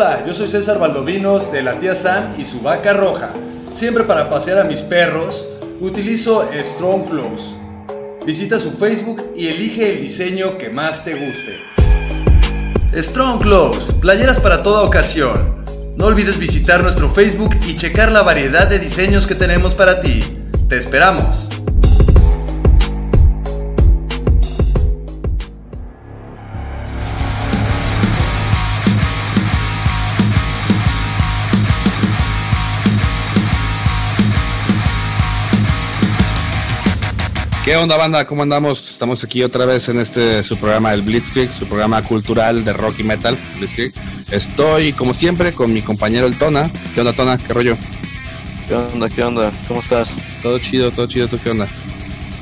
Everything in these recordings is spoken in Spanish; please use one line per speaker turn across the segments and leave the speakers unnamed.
Hola, yo soy César Valdovinos de la tía Sam y su vaca roja. Siempre para pasear a mis perros, utilizo Strong Clothes. Visita su Facebook y elige el diseño que más te guste. Strong Clothes, playeras para toda ocasión. No olvides visitar nuestro Facebook y checar la variedad de diseños que tenemos para ti. Te esperamos.
¿Qué onda, banda? ¿Cómo andamos? Estamos aquí otra vez en este su programa, el Blitzkrieg, su programa cultural de rock y metal, Blitzkrieg. Estoy, como siempre, con mi compañero el Tona. ¿Qué onda, Tona? ¿Qué rollo?
¿Qué onda? ¿Qué onda? ¿Cómo estás?
Todo chido, todo chido. ¿Tú qué onda?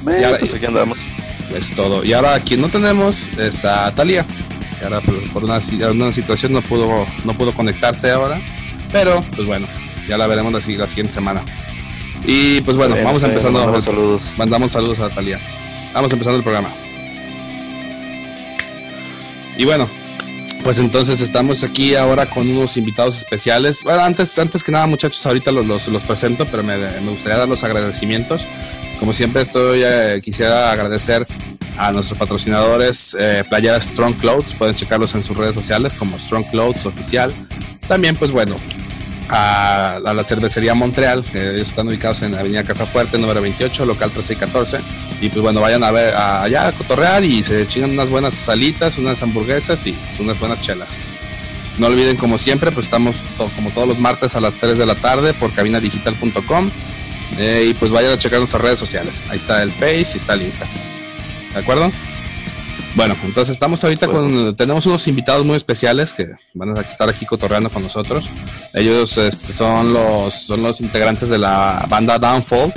y ahora, pues aquí andamos.
Es todo. Y ahora, quien no tenemos es a Talia. Que ahora, por, una, una, situación, no pudo, no pudo conectarse ahora. Pero, pues bueno, ya la veremos la, la siguiente semana. Y pues bueno, vamos empezando.
Mandamos saludos.
Mandamos saludos a Talia. Vamos empezando el programa. Y bueno, pues entonces estamos aquí ahora con unos invitados especiales. Bueno, antes, antes que nada, muchachos, ahorita los, los, presento, pero me, me, gustaría dar los agradecimientos. Como siempre, estoy eh, quisiera agradecer a nuestros patrocinadores eh, Playeras Strong Clothes. Pueden checarlos en sus redes sociales como Strong Clothes Oficial. También, pues bueno, a, la cervecería Montreal. ellos están ubicados en la Avenida Casa Fuerte, número 28, local 1314 Y pues bueno, vayan a ver allá a cotorrear y se chingan unas buenas salitas, unas hamburguesas y pues, unas buenas chelas. No olviden, como siempre, pues estamos como todos los martes a las 3 de la tarde por cabinadigital.com. Eh, y pues vayan a checar nuestras redes sociales. Ahí está el Face y está el Insta. ¿De acuerdo? Bueno, entonces estamos ahorita con, tenemos unos invitados muy especiales que van a estar aquí cotorreando con nosotros. Ellos este, son los son los integrantes de la banda Downfall.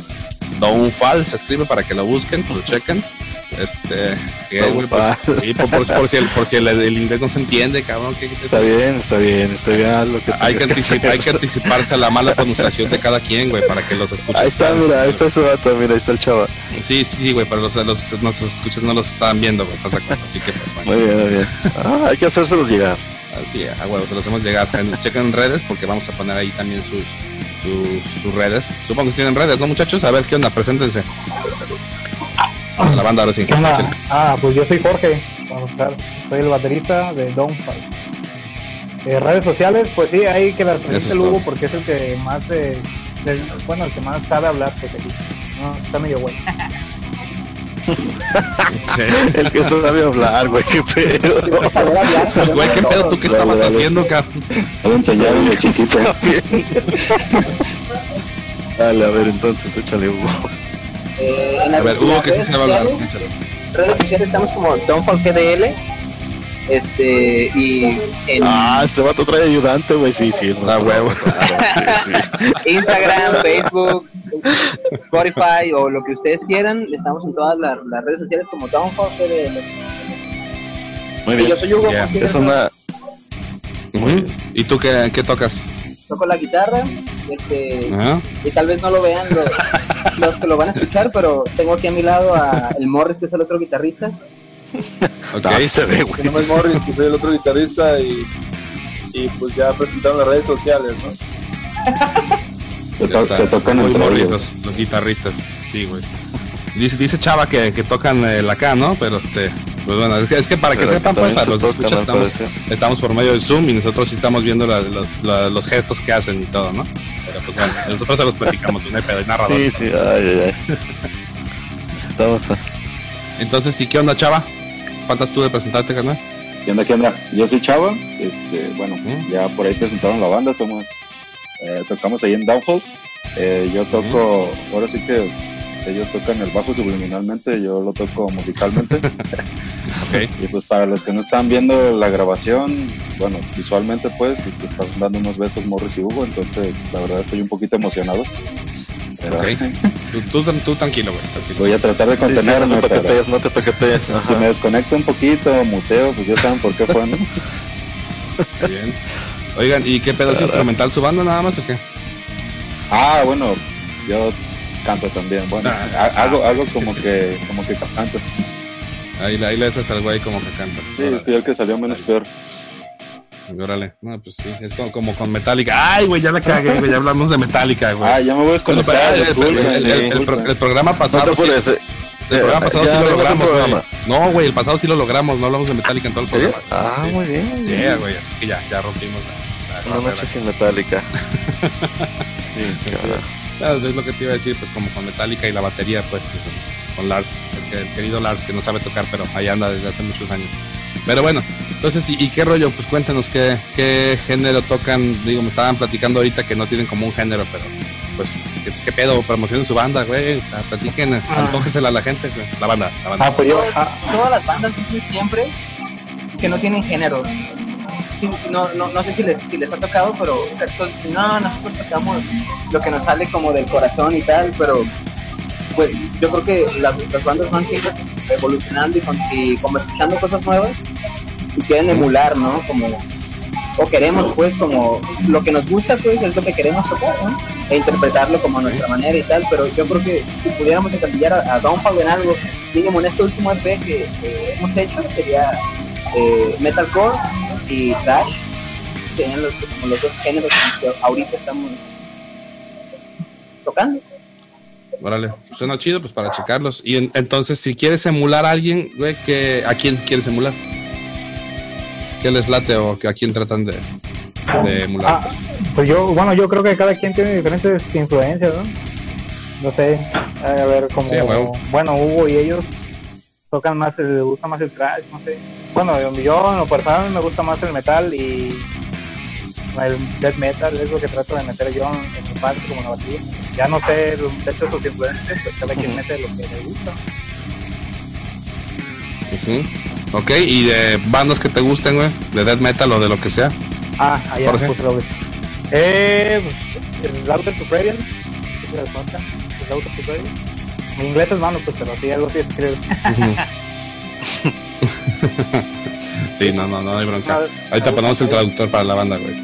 Downfall se escribe para que lo busquen, lo chequen. Este, es que, pues, por, si, el, por si el, inglés no se entiende, cabrón.
está bien, está bien, está bien. Lo que
hay, que anticipar, hay que anticiparse a la mala pronunciación de cada quien, güey, para que los escuches.
Ahí está, mira, ahí está su vato, mira, ahí está el chaval.
Sí, sí, sí, güey, pero los, los, nuestros escuchas no los están viendo, güey, estás de acuerdo. Así que, pues,
bueno. Muy bien, muy bien. Ah, hay que hacérselos llegar.
Así, a huevo, se los hacemos llegar. Chequen en redes porque vamos a poner ahí también sus, sus, sus redes. Supongo que tienen redes, ¿no, muchachos? A ver, ¿qué onda? Preséntense la banda ahora sí.
Ah, pues yo soy Jorge, soy el baterista de Downfall. Eh, redes sociales, pues sí, hay que las presente el Hugo porque es el que más, de, bueno, el que más sabe hablar, pues aquí. No, está medio güey.
el que sabe hablar, güey, qué pedo.
Pues, güey, qué pedo, tú qué estabas haciendo, cabrón.
Voy a chiquito. Dale, a ver, entonces, échale Hugo.
Eh, en a ver, Hugo, que sí se va a hablar. Redes sociales estamos como Downfall GDL. Este, y
en... Ah, este vato trae ayudante, güey. Sí, sí, es
más huevo.
Instagram, Facebook, Spotify o lo que ustedes quieran. Estamos en todas las, redes sociales como Downfall GDL.
Muy bien.
yo soy Hugo.
Es una.
¿Y tú qué, qué tocas?
toco la guitarra, este, y tal vez no lo vean los, que lo van a escuchar, pero tengo aquí a mi lado a el Morris, que es el otro guitarrista.
Ok, ahí se ve, güey.
Mi Morris, que soy el otro guitarrista, y, y pues ya presentaron las redes sociales, ¿no?
se, tocan entre
Morris, los, los, guitarristas, sí, güey. Dice, dice Chava que, que tocan el acá, ¿no? Pero este, pues bueno, es que, para que sepan, pues, a los escuchas estamos, estamos, por medio de Zoom y nosotros sí estamos viendo los, los, gestos que hacen y todo, ¿no? Pero pues bueno, nosotros se los platicamos, y pedo, hay narrador.
Sí, sí, ay, ay, ay. estamos.
Entonces, ¿sí qué onda, Chava? ¿Faltas tú de presentarte, carnal?
¿Qué onda, qué onda? Yo soy Chava, este, bueno, ya por ahí presentaron la banda, somos, eh, tocamos ahí en Downfall. Eh, yo toco, ahora sí que ellos tocan el bajo subliminalmente, yo lo toco musicalmente. Y pues para los que no están viendo la grabación, bueno, visualmente pues se están dando unos besos Morris y Hugo, entonces la verdad estoy un poquito emocionado.
Pero... tú, tú, tranquilo, güey.
Voy a tratar de contenerme.
no te toquetees, no te toquetees.
Si me desconecto un poquito, muteo, pues ya saben por qué fue, ¿no?
Bien. Oigan, ¿y qué pedazo instrumental su banda nada más o qué?
Ah, bueno, yo canto también. Bueno, ah, algo, algo como que, como que canto.
Ahí, ahí le haces al güey como que cantas.
Sí, fui el que salió menos peor.
Órale, no, pues sí, es como, como con Metallica. Ay, güey, ya la cagué, güey, ya hablamos de Metallica, güey.
Ah, ya me voy a desconectar.
el, programa pasado. Sí, el programa pasado sí lo logramos, güey. No, güey, el pasado sí lo logramos, no hablamos de Metallica en todo el programa.
Ah, muy bien.
Yeah, güey, así que ya, ya rompimos
la. Una noche sin Metallica.
sí, claro. es lo que te iba a decir, pues como con Metallica y la batería, pues, eso, pues, con Lars, el, querido Lars, que no sabe tocar, pero ahí anda desde hace muchos años. Pero bueno, entonces, ¿y, qué rollo? Pues cuéntenos qué, qué género tocan. Digo, me estaban platicando ahorita que no tienen como un género, pero pues, ¿qué, pedo? Promocionen su banda, güey. O sea, platiquen, ah. antójesela a la gente, La banda, la banda.
Ah, pues yo, ah. Todas las bandas dicen siempre que no tienen género. No, no, no sé si les, si les ha tocado, pero no, nosotros tocamos lo que nos sale como del corazón y tal, pero pues yo creo que las, las bandas van siempre evolucionando y, como escuchando cosas nuevas y quieren emular, ¿no? Como o queremos pues como lo que nos gusta pues es lo que queremos tocar ¿no? e interpretarlo como a nuestra manera y tal pero yo creo que si pudiéramos encasillar a, Don en algo mínimo en este último EP que, hemos hecho sería eh, metalcore y thrash serían los, como los dos géneros que ahorita estamos tocando
Órale, suena chido, pues para checarlos. Y entonces, si quieres emular a alguien, güey, que, ¿a quién quieres emular? ¿Qué les late o a quién tratan de, emular?
Ah, pues yo, bueno, yo creo que cada quien tiene diferentes influencias, ¿no? No sé, a ver, como, bueno, Hugo y ellos tocan más, les gusta más el trash, no sé. Bueno, yo en lo personal me gusta más el metal y el death metal es lo que trato de meter yo en, mi parte como la batería. Ya no sé, de hecho sus influencias, pues cada quien mete lo que le gusta.
Ok, ¿y de bandas que te gusten, güey? ¿De death metal o de lo que sea?
Ah, ahí Eh, pues, el Louder to Prairie, ¿qué se cuenta? El Louder to. Mi inglés es malo, pues, pero sí, algo así escribe.
Sí, no, no, no hay bronca. Ahorita ponemos el traductor para la banda, güey.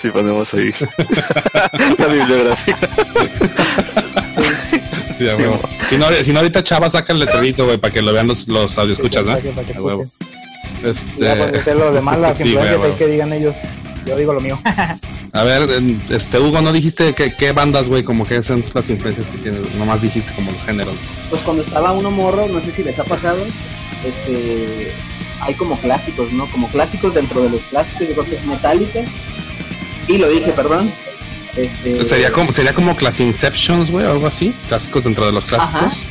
Sí, ponemos ahí la bibliografía.
Sí, si, no, si no, ahorita Chava saca el letrerito, güey, para que lo vean los, los escuchas, ¿no?
A huevo. Este... Ya, pues, lo demás, las sí, influencias que digan ellos. Yo digo lo mío.
A ver, este Hugo, ¿no dijiste que, qué bandas, güey? Como que son las influencias que tienes. Nomás dijiste como los géneros.
Pues cuando estaba uno morro, no sé si les ha pasado, este, hay como clásicos, ¿no? Como clásicos dentro de los clásicos, yo creo que es Metallica. Y lo dije, perdón. Este...
Sería como, sería como Inceptions, güey, o algo así. Clásicos dentro de los clásicos.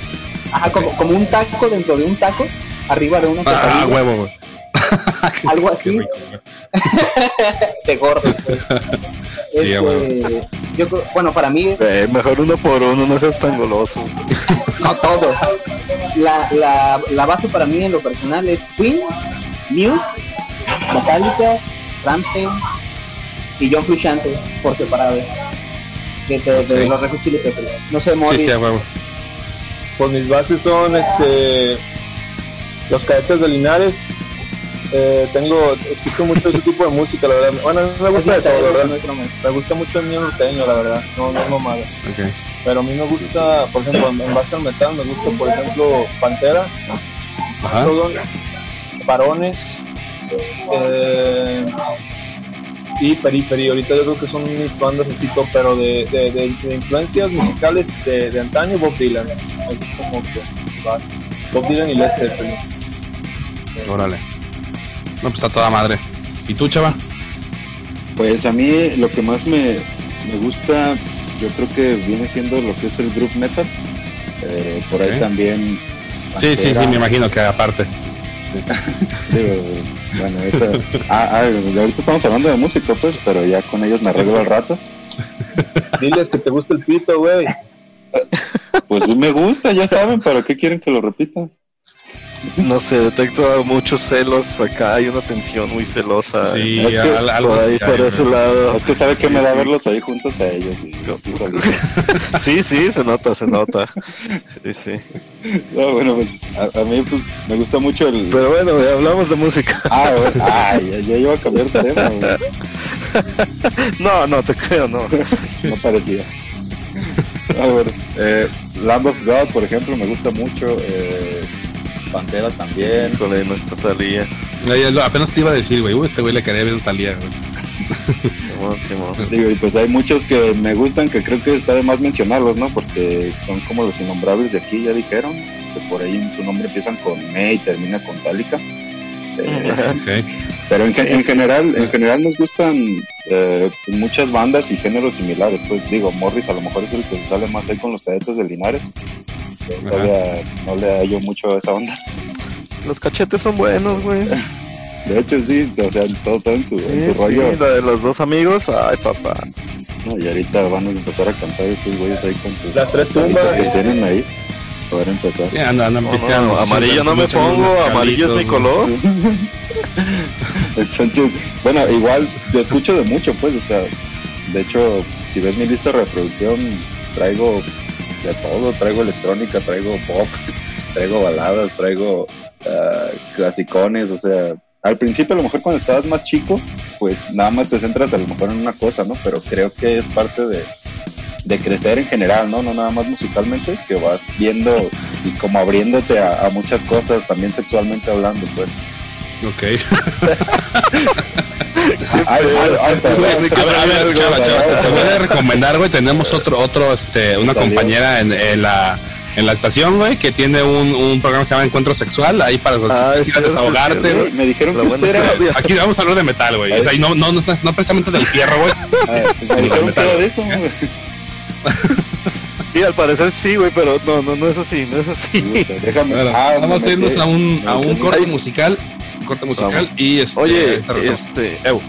Ajá, como, como un taco dentro de un taco, arriba de una
Ah, huevo, güey.
Algo así. de gordo. Pues.
Sí, este,
yo, bueno, para mí.
Eh, mejor uno por uno, no seas tan goloso.
no todo. La, la, la, base para mí en lo personal es Queen, Muse, Metallica, Ramstein y John Frusciante por separado. De, de, los Red Chili No sé, Morris. Sí, sí,
Pues mis bases son este los cadetes de Linares, eh, tengo, escucho mucho ese tipo de música, la verdad. Bueno, me gusta de todo, ¿verdad? Me gusta mucho el mío norteño, la verdad. No, no es mamada. Okay. Pero a mí me gusta, por ejemplo, en base al metal, me gusta, por ejemplo, Pantera, Varones eh, y Periphery. Ahorita yo creo que son mis bandas así, pero de, de, de, influencias musicales de, de antaño, Bob Dylan. Eso es como que base. Bob Dylan y Led Zeppelin.
Órale. No, pues está toda madre. ¿Y tú, chava?
Pues a mí lo que más me, me gusta, yo creo que viene siendo lo que es el group metal. Eh, por ahí también.
Sí, sí, sí, me imagino que aparte.
bueno, eso. Ah, ah, ahorita estamos hablando de música, pues, pero ya con ellos me arreglo al rato.
Diles que te gusta el pito, güey.
Pues me gusta, ya saben, pero ¿qué quieren que lo repita?
No sé, detecto muchos celos acá, hay una tensión muy celosa.
Sí, es que,
algo por ahí, por ese lado.
Es que sabe que me da verlos ahí juntos a ellos. Y
sí, sí, se nota, se nota. Sí, sí.
No, bueno, pues, a, mí pues me gusta mucho el...
Pero bueno, hablamos de música.
Ah, bueno, ay, ya, iba a cambiar de tema.
No, no, te creo, no.
no parecía. A ver, eh, Lamb of God, por ejemplo, me gusta mucho. Eh, Pantera también.
Con la nuestra Talía.
Apenas te iba a decir, güey, este güey le quería ver Talía, güey.
Digo, y pues hay muchos que me gustan que creo que está de más mencionarlos, ¿no? Porque son como los innombrables de aquí, ya dijeron, que por ahí su nombre empiezan con Me y termina con Tálica. Pero en, general, en general nos gustan eh, muchas bandas y géneros similares. Pues digo, Morris a lo mejor es el que se sale más ahí con los cadetes de Linares. Todavía no le hallo mucho a esa onda.
Los cachetes son buenos, güey.
De hecho, sí, o sea, todo, todo en su, en su rollo.
Sí, de los dos amigos, ay, papá.
No, y ahorita van a empezar a cantar estos güeyes ahí con sus.
Las tres tumbas
que tienen ahí. Poder empezar.
No, amarillo no me pongo, amarillo es mi color.
Entonces, bueno, igual yo escucho de mucho, pues, o sea, de hecho, si ves mi lista de reproducción, traigo de todo, traigo electrónica, traigo pop, traigo baladas, traigo uh, clasicones, o sea, al principio a lo mejor cuando estabas más chico, pues nada más te centras a lo mejor en una cosa, ¿no? Pero creo que es parte de, crecer en general, ¿no? No nada más musicalmente, que vas viendo y como abriéndote a, muchas cosas, también sexualmente hablando, pues.
Ok. a ver, chava, chava, te voy a recomendar, güey. Tenemos otro, otro, este, una compañera en la en la estación, güey, que tiene un, un, programa que se llama Encuentro Sexual, ahí para ah, desahogarte, güey.
Me dijeron que usted era...
Aquí vamos a hablar de metal, güey. O sea, y no, no, no, no precisamente del fierro, güey.
Ah, me dijeron que era de eso, güey.
Sí, al parecer sí, güey, pero no, no, no es así, no es así.
Déjame. ah, vamos a irnos a un, a un corte musical, un corte musical y este.
Oye, este. Ew,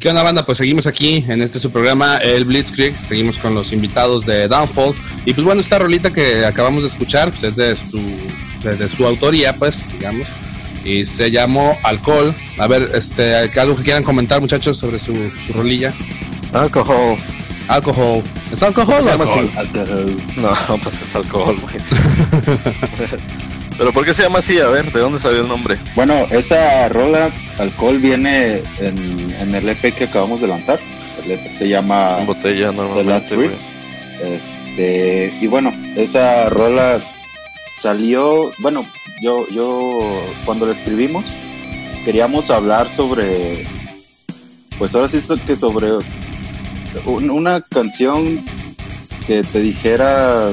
qué onda banda, pues seguimos aquí en este su programa, el Blitzkrieg, seguimos con los invitados de Downfall. Y pues bueno, esta rolita que acabamos de escuchar, pues es de su, de, su autoría, pues, digamos. Y se llamó Alcohol. A ver, este, algo que quieran comentar, muchachos, sobre su, su rolilla.
Alcohol.
Alcohol. ¿Es alcohol o alcohol?
No, pues es alcohol, güey. ¿Pero por qué se llama así? A ver, ¿de dónde salió el nombre?
Bueno, esa rola, Alcohol, viene en, el EP que acabamos de lanzar. El EP se llama
Botella,
The Last Este, y bueno, esa rola salió, bueno, yo, yo cuando la escribimos queríamos hablar sobre, pues ahora sí que sobre una canción que te dijera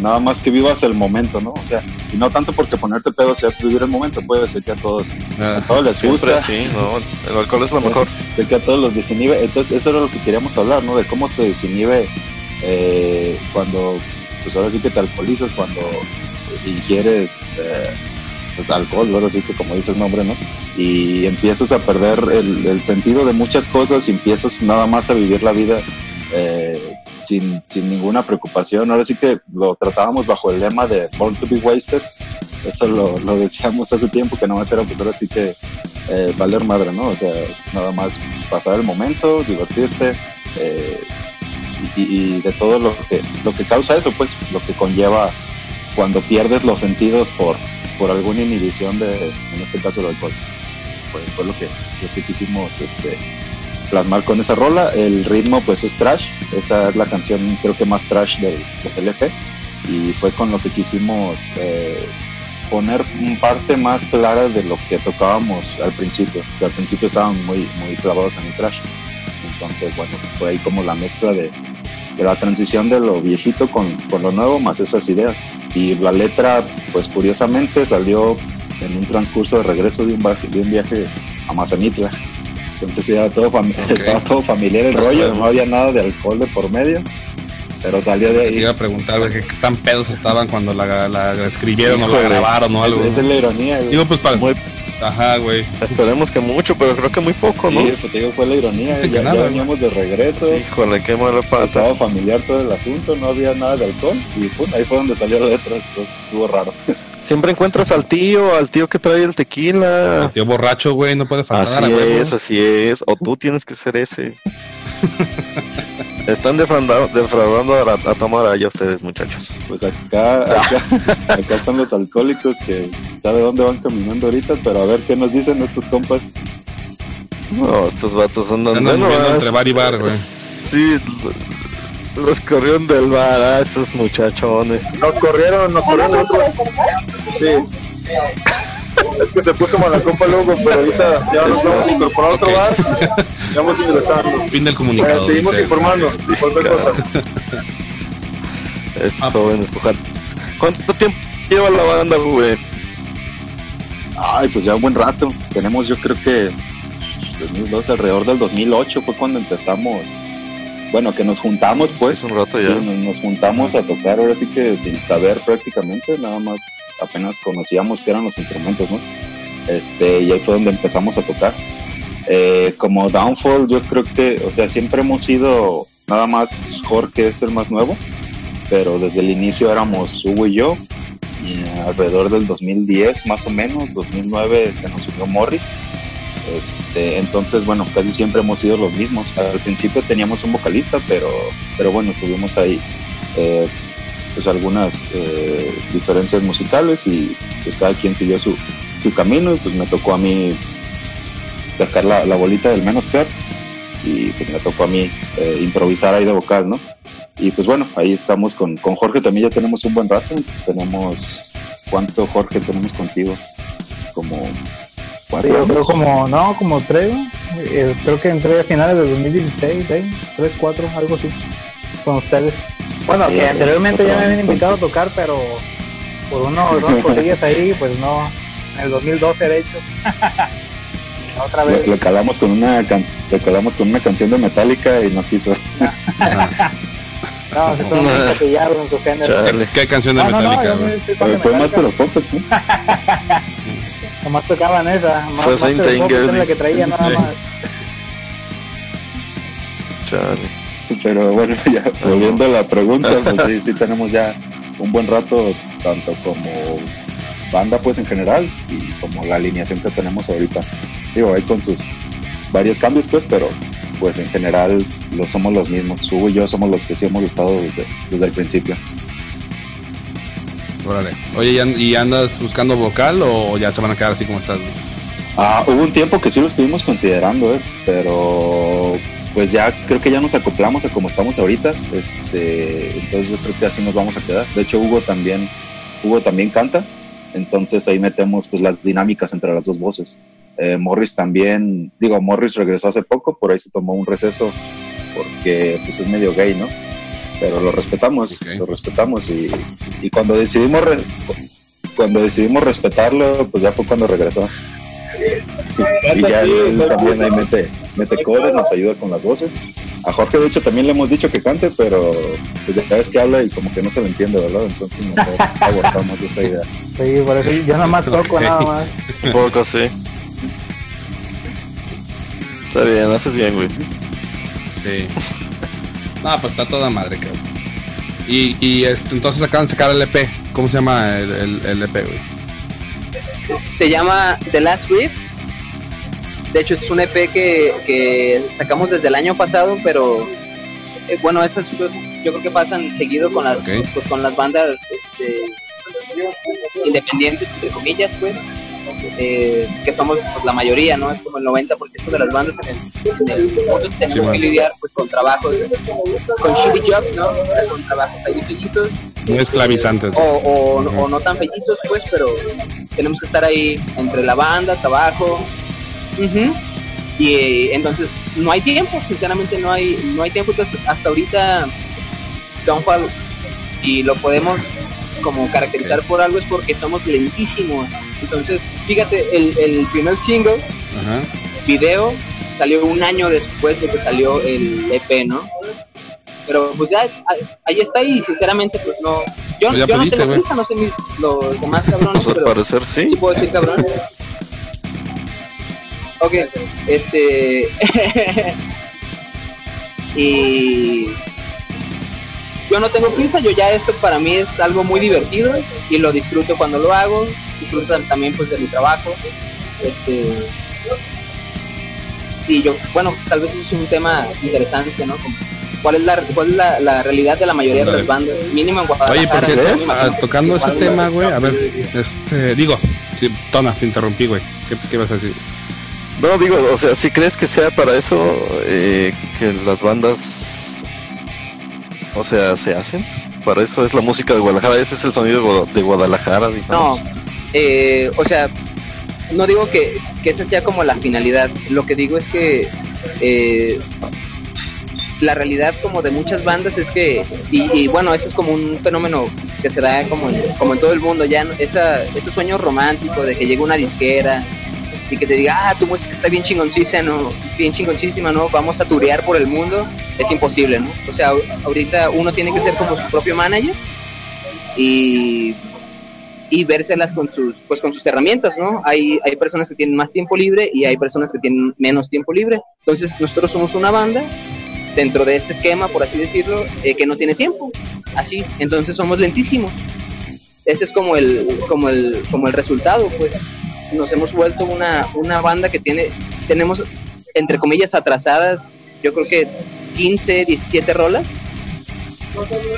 nada más que vivas el momento, ¿no? O sea, y no tanto porque ponerte pedo sea vivir el momento, puede ser que a todos, a ah, todos les gusta.
Sí, no, el alcohol es lo mejor.
sé que a todos los desinhibe, entonces eso era lo que queríamos hablar, ¿no? De cómo te desinhibe eh, cuando, pues ahora sí que te alcoholizas, cuando ingieres eh, pues alcohol, ahora sí que como dice el nombre, ¿no? Y empiezas a perder el, el sentido de muchas cosas y empiezas nada más a vivir la vida eh, sin, ninguna preocupación. Ahora sí que lo tratábamos bajo el lema de Born to be Wasted. Eso lo, decíamos hace tiempo, que no va a ser, pues ahora sí que eh, valer madre, ¿no? O sea, nada más pasar el momento, divertirte eh, y, de todo lo que, lo que causa eso, pues lo que conlleva cuando pierdes los sentidos por, por alguna inhibición de, en este caso, el alcohol. Pues fue lo que, lo que quisimos este, plasmar con esa rola. El ritmo pues es trash, esa es la canción creo que más trash del, del EP y fue con lo que quisimos eh, poner parte más clara de lo que tocábamos al principio, que al principio estaban muy, muy clavados en el trash. Entonces, bueno, fue ahí como la mezcla de, de la transición de lo viejito con, con, lo nuevo, más esas ideas. Y la letra, pues curiosamente, salió en un transcurso de regreso de un, de un viaje a Mazamitla. Entonces ya todo estaba todo familiar el rollo, no había nada de alcohol de por medio. Pero salió de ahí.
Te iba a preguntar qué tan pedos estaban cuando la, la escribieron o la grabaron o algo.
Esa es la ironía, güey.
Digo, pues para. Ajá, güey.
Esperemos que mucho, pero creo que muy poco, ¿no?
Sí, pues, te digo, fue la ironía. Sí, ya, nada, veníamos de regreso.
Sí, híjole, qué mala pata.
Estaba familiar todo el asunto, no había nada de alcohol. Y pum, ahí fue donde salió la letra. Pues, estuvo raro.
Siempre encuentras al tío, al tío que trae el tequila.
El tío borracho, güey, no puede faltar.
Así es, así es. O tú tienes que ser ese. Están defraudando, defraudando a, a tomar allá ustedes, muchachos.
Pues acá, acá, están los alcohólicos que sabe dónde van caminando ahorita, pero a ver qué nos dicen estos compas.
No, estos vatos andan,
andan entre bar y bar, güey.
Sí, los corrieron del bar, ah, estos muchachones.
Nos corrieron, nos corrieron Sí. Es que se puso mala copa luego, pero ahorita ya nos vamos a incorporar otro bar. Ya vamos ingresando.
Fin del comunicado.
seguimos. Cualquier cosa.
Estos ah, jóvenes, ¿Cuánto tiempo lleva la banda, güey?
Ay, pues ya un buen rato. Tenemos, yo creo que 2002, alrededor del 2008 fue cuando empezamos bueno, que nos juntamos pues.
un rato ya.
nos, juntamos a tocar ahora sí que sin saber prácticamente, nada más apenas conocíamos qué eran los instrumentos, ¿no? Este, y ahí fue donde empezamos a tocar. Eh, como Downfall, yo creo que, o sea, siempre hemos sido, nada más Jorge es el más nuevo, pero desde el inicio éramos Hugo y yo, y alrededor del 2010 más o menos, 2009 se nos unió Morris este, entonces, bueno, casi siempre hemos sido los mismos. Al principio teníamos un vocalista, pero, pero bueno, tuvimos ahí eh, pues algunas eh, diferencias musicales y pues cada quien siguió su, camino y pues me tocó a mí sacar la, bolita del menos peor y pues me tocó a mí eh, improvisar ahí de vocal, ¿no? Y pues bueno, ahí estamos con, con Jorge también ya tenemos un buen rato. Tenemos, ¿cuánto Jorge tenemos contigo? Como
yo creo como, no, como tres, eh, creo que entré a finales de 2016, ¿eh? tres, cuatro, algo así, con ustedes. Bueno, que anteriormente ya me habían invitado a tocar, pero por uno dos cosillas ahí, pues no, en el 2012 de hecho.
Otra vez. Le, calamos con una le calamos con una canción de Metallica y no quiso.
No, se en su género.
¿Qué canción de Metallica?
No, no, fue Master of Puppets, ¿no?
Nomás tocaban esa.
Fue Saint
Anger. la que traía nada más.
Pero bueno, ya volviendo a la pregunta, pues sí, sí tenemos ya un buen rato, tanto como banda pues en general y como la alineación que tenemos ahorita. Digo, ahí con sus varios cambios pues, pero pues en general lo somos los mismos. Hugo y yo somos los que sí hemos estado desde, desde el principio.
Órale. Oye, ¿y andas buscando vocal o ya se van a quedar así como estás?
Ah, hubo un tiempo que sí lo estuvimos considerando, ¿eh? pero pues ya creo que ya nos acoplamos a como estamos ahorita. Este, entonces yo creo que así nos vamos a quedar. De hecho, Hugo también, Hugo también canta, entonces ahí metemos pues las dinámicas entre las dos voces. Eh, Morris también, digo, Morris regresó hace poco, por ahí se tomó un receso porque pues es medio gay, ¿no? Pero lo respetamos, lo respetamos y, y cuando decidimos cuando decidimos respetarlo, pues ya fue cuando regresó y ya él también ahí mete, mete nos ayuda con las voces. A Jorge, de hecho, también le hemos dicho que cante, pero pues ya ves que habla y como que no se lo entiende, ¿verdad? Entonces mejor abortamos esa idea.
Sí, por eso yo nada más toco, nada más.
Un poco, sí. Está bien, haces bien, güey.
Sí. No, pues está toda madre, cabrón. Y, y este, entonces acaban de sacar el EP. ¿Cómo se llama el, el, el EP, güey?
Se llama The Last Rift. De hecho, es un EP que, que sacamos desde el año pasado, pero eh, bueno, esas yo creo que pasan seguido con las, pues, con las bandas este, independientes, entre comillas, pues. Eh, que somos pues, la mayoría, ¿no? Es como el 90% de las bandas en el, en mundo tenemos que lidiar pues con trabajos, con shitty job, ¿no? Con trabajos ahí bellitos.
Muy esclavizantes.
O, o, o, no tan bellitos, pues, pero tenemos que estar ahí entre la banda, trabajo. Y eh, entonces no hay tiempo, sinceramente no hay, no hay tiempo. Entonces hasta ahorita Downfall, si lo podemos como caracterizar por algo es porque somos lentísimos. Entonces, fíjate, el, el primer single, video, salió un año después de que salió el EP, ¿no? Pero pues ya ahí está y sinceramente pues no... Yo, pues yo no tengo prisa, no sé mis, los demás cabrones,
al parecer sí.
Sí puedo decir cabrón. ok, este... y yo no tengo prisa, yo ya esto para mí es algo muy divertido y lo disfruto cuando lo hago, disfruto también pues de mi trabajo, este y yo, bueno, tal vez es un tema interesante, ¿no? ¿Cuál es la, cuál es la, realidad de la mayoría de las bandas? Mínimo en Guadalajara.
Oye, pues si ah, tocando ese tema, güey, a ver, este, digo, sí, Tona, te interrumpí, güey, ¿Qué, ¿qué vas a decir?
No, digo, o sea, si crees que sea para eso eh, que las bandas o sea, se hacen. Para eso es la música de Guadalajara, ese es el sonido de Guadalajara.
No, eh, o sea, no digo que, que esa sea como la finalidad. Lo que digo es que eh, la realidad como de muchas bandas es que, y, bueno, eso es como un fenómeno que se da como en, como en todo el mundo, ya esa, ese sueño romántico de que llega una disquera y que te diga, ah, tu música está bien chingoncísima, ¿no? Bien chingoncísima, ¿no? Vamos a turear por el mundo, es imposible, ¿no? O sea, ahorita uno tiene que ser como su propio manager y, y vérselas con sus, pues con sus herramientas, ¿no? Hay, hay personas que tienen más tiempo libre y hay personas que tienen menos tiempo libre. Entonces, nosotros somos una banda dentro de este esquema, por así decirlo, eh, que no tiene tiempo. Así, entonces somos lentísimos. Ese es como el, como el, como el resultado, pues nos hemos vuelto una, una banda que tiene, tenemos, entre comillas, atrasadas, yo creo que 15, 17 rolas,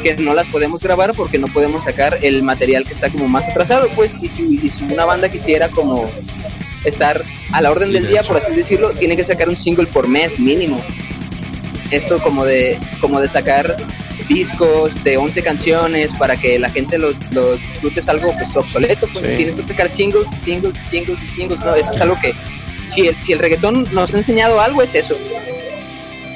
que no las podemos grabar porque no podemos sacar el material que está como más atrasado, pues, y si, una banda quisiera como estar a la orden del día, por así decirlo, tiene que sacar un single por mes mínimo. Esto como de, como de sacar discos de 11 canciones para que la gente los, los disfrute es algo pues obsoleto, pues tienes que sacar singles, singles, singles, singles, no, eso es algo que si el, si el reggaetón nos ha enseñado algo es eso,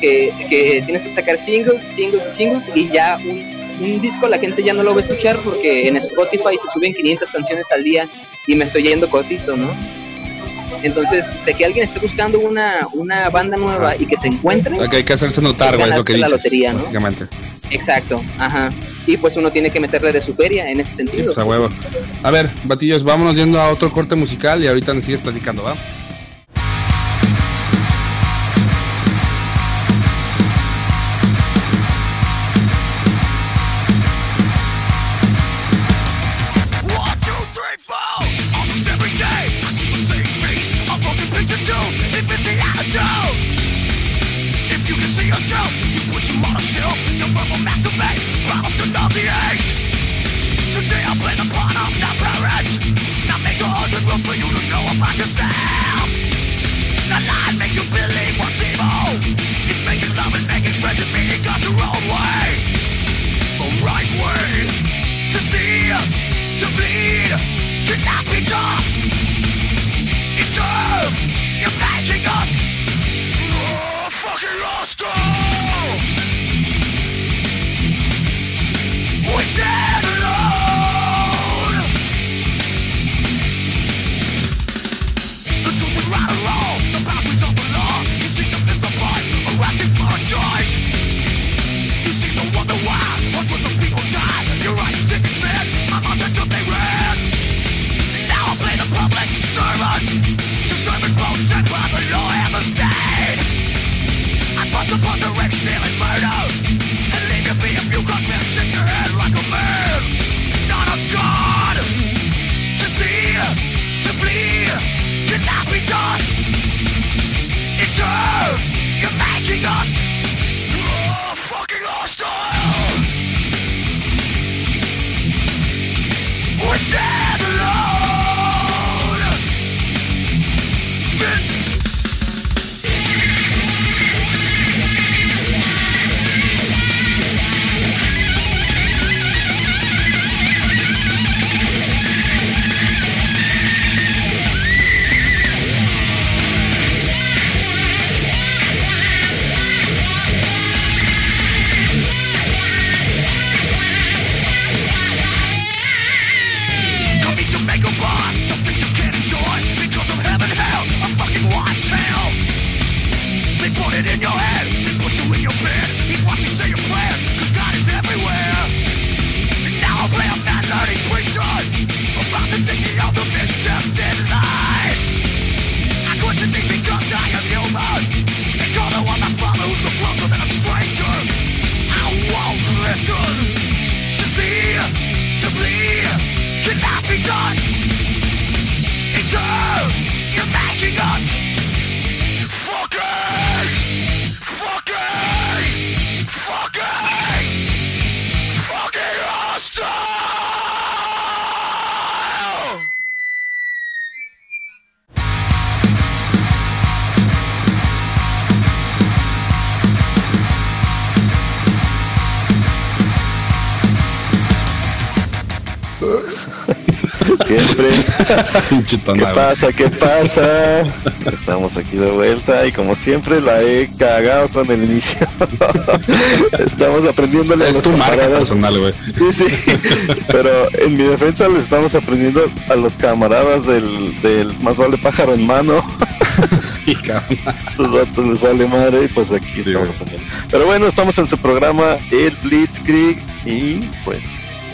que, que tienes que sacar singles, singles, singles y ya un, un disco la gente ya no lo va a escuchar porque en Spotify se suben 500 canciones al día y me estoy yendo cortito, ¿no? Entonces, de que alguien esté buscando una, una banda nueva y que te encuentre.
hay que hacerse notar, güey, es lo que dices. La lotería, Básicamente.
Exacto, ajá. Y pues uno tiene que meterle de su feria en ese sentido.
pues a huevo. A ver, batillos, vámonos yendo a otro corte musical y ahorita nos sigues platicando, ¿va?
¿Qué pasa? ¿Qué pasa? Estamos aquí de vuelta y como siempre la he cagado con el inicio. estamos aprendiéndole
es a tu marca personal, güey.
Sí, sí. Pero en mi defensa le estamos aprendiendo a los camaradas del, del más vale pájaro en mano.
sí, cabrón.
Estos datos les vale madre y pues aquí estamos aprendiendo. Pero bueno, estamos en su programa El Blitzkrieg y pues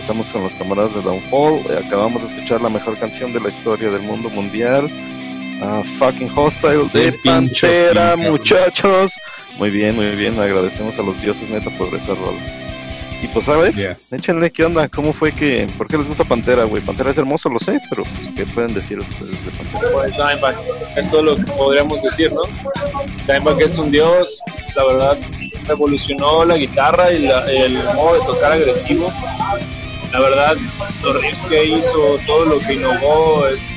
Estamos con los camaradas de Downfall. Eh, acabamos de escuchar la mejor canción de la historia del mundo mundial. Uh, fucking Hostile de Pantera, muchachos. Muy bien, muy bien. Agradecemos a los dioses neta por ese rol. Y pues, a ver, échenle qué onda, cómo fue que, por qué les gusta Pantera, güey. Pantera es hermoso, lo sé, pero pues, ¿qué pueden decir ustedes de Pantera?
Pues Dimebag, es todo lo que podríamos decir, ¿no? Dimebag es un dios, la verdad, revolucionó la guitarra y el modo de tocar agresivo la verdad, riffs que hizo, todo lo que innovó, es